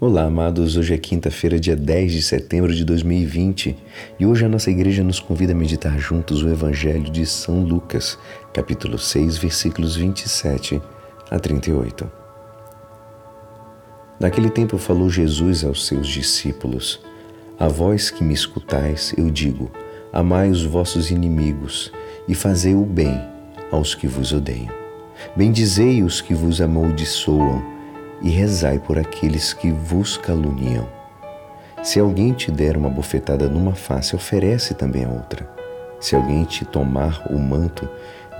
Olá, amados. Hoje é quinta-feira, dia 10 de setembro de 2020 e hoje a nossa igreja nos convida a meditar juntos o Evangelho de São Lucas, capítulo 6, versículos 27 a 38. Naquele tempo falou Jesus aos seus discípulos: A vós que me escutais, eu digo: amai os vossos inimigos e fazei o bem aos que vos odeiam. Bendizei os que vos amaldiçoam e rezai por aqueles que vos caluniam. Se alguém te der uma bofetada numa face, oferece também a outra. Se alguém te tomar o manto,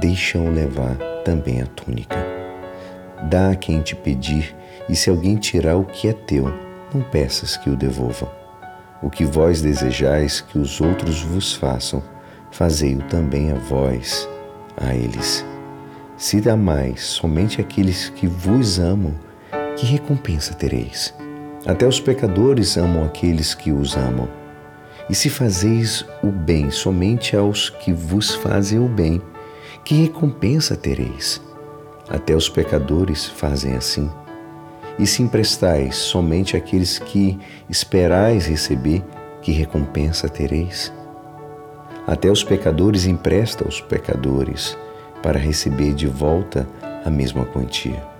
deixa-o levar também a túnica. Dá a quem te pedir, e se alguém tirar o que é teu, não peças que o devolvam. O que vós desejais que os outros vos façam, fazei-o também a vós, a eles. Se amais somente aqueles que vos amam, que recompensa tereis? Até os pecadores amam aqueles que os amam. E se fazeis o bem somente aos que vos fazem o bem, que recompensa tereis? Até os pecadores fazem assim. E se emprestais somente àqueles que esperais receber, que recompensa tereis? Até os pecadores emprestam aos pecadores, para receber de volta a mesma quantia.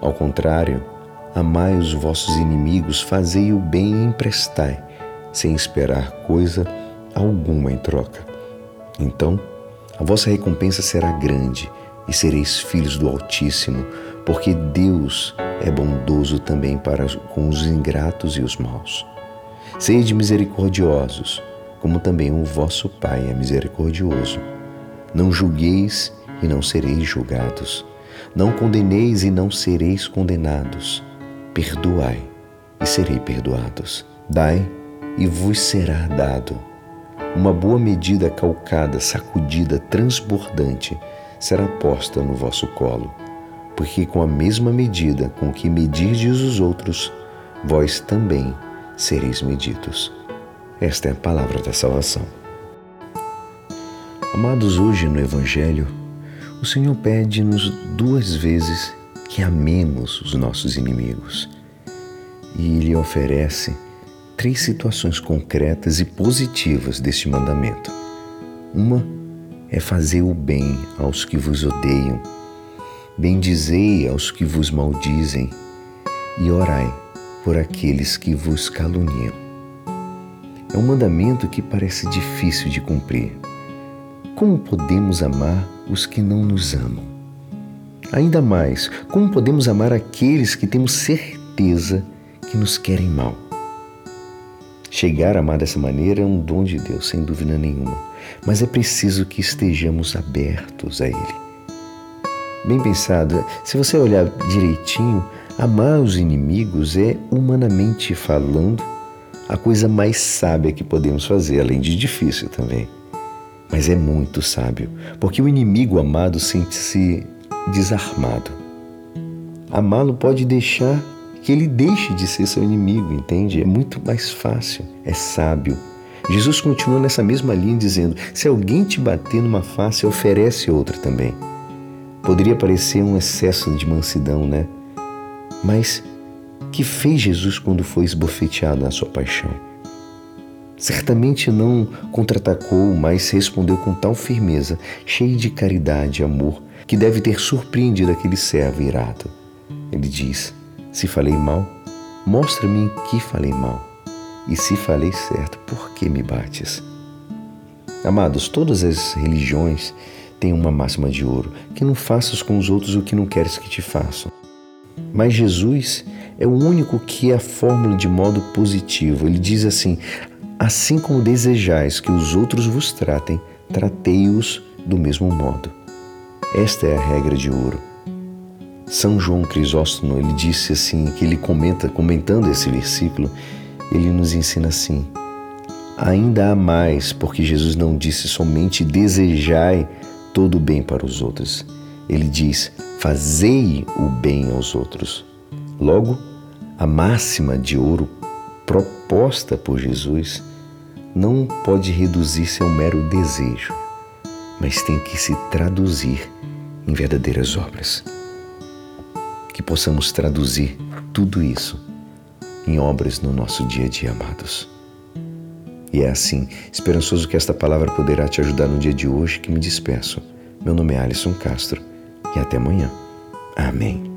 Ao contrário, amai os vossos inimigos, fazei o bem e emprestai, sem esperar coisa alguma em troca. Então, a vossa recompensa será grande e sereis filhos do Altíssimo, porque Deus é bondoso também para com os ingratos e os maus. Sede misericordiosos, como também o vosso Pai é misericordioso. Não julgueis e não sereis julgados. Não condeneis e não sereis condenados. Perdoai e serei perdoados. Dai e vos será dado. Uma boa medida calcada, sacudida, transbordante será posta no vosso colo, porque com a mesma medida com que medirdes os outros, vós também sereis medidos. Esta é a palavra da salvação. Amados, hoje no Evangelho, o Senhor pede-nos duas vezes que amemos os nossos inimigos e Ele oferece três situações concretas e positivas deste mandamento. Uma é fazer o bem aos que vos odeiam, bendizei aos que vos maldizem e orai por aqueles que vos caluniam. É um mandamento que parece difícil de cumprir, como podemos amar os que não nos amam? Ainda mais, como podemos amar aqueles que temos certeza que nos querem mal? Chegar a amar dessa maneira é um dom de Deus, sem dúvida nenhuma, mas é preciso que estejamos abertos a Ele. Bem pensado, se você olhar direitinho, amar os inimigos é, humanamente falando, a coisa mais sábia que podemos fazer, além de difícil também mas é muito sábio, porque o inimigo amado sente-se desarmado. Amá-lo pode deixar que ele deixe de ser seu inimigo, entende? É muito mais fácil, é sábio. Jesus continua nessa mesma linha dizendo: se alguém te bater numa face, oferece outra também. Poderia parecer um excesso de mansidão, né? Mas que fez Jesus quando foi esbofeteado na sua paixão? Certamente não contra-atacou, mas respondeu com tal firmeza, cheio de caridade e amor, que deve ter surpreendido aquele servo irado. Ele diz: Se falei mal, mostra-me que falei mal. E se falei certo, por que me bates? Amados, todas as religiões têm uma máxima de ouro: que não faças com os outros o que não queres que te façam. Mas Jesus é o único que é a fórmula de modo positivo. Ele diz assim: Assim como desejais que os outros vos tratem, tratei-os do mesmo modo. Esta é a regra de ouro. São João Crisóstomo, ele disse assim, que ele comenta, comentando esse versículo, ele nos ensina assim: ainda há mais, porque Jesus não disse somente desejai todo o bem para os outros. Ele diz: fazei o bem aos outros. Logo, a máxima de ouro proposta por Jesus não pode reduzir-se a um mero desejo, mas tem que se traduzir em verdadeiras obras. Que possamos traduzir tudo isso em obras no nosso dia a dia, amados. E é assim, esperançoso que esta palavra poderá te ajudar no dia de hoje que me despeço. Meu nome é Alisson Castro e até amanhã. Amém.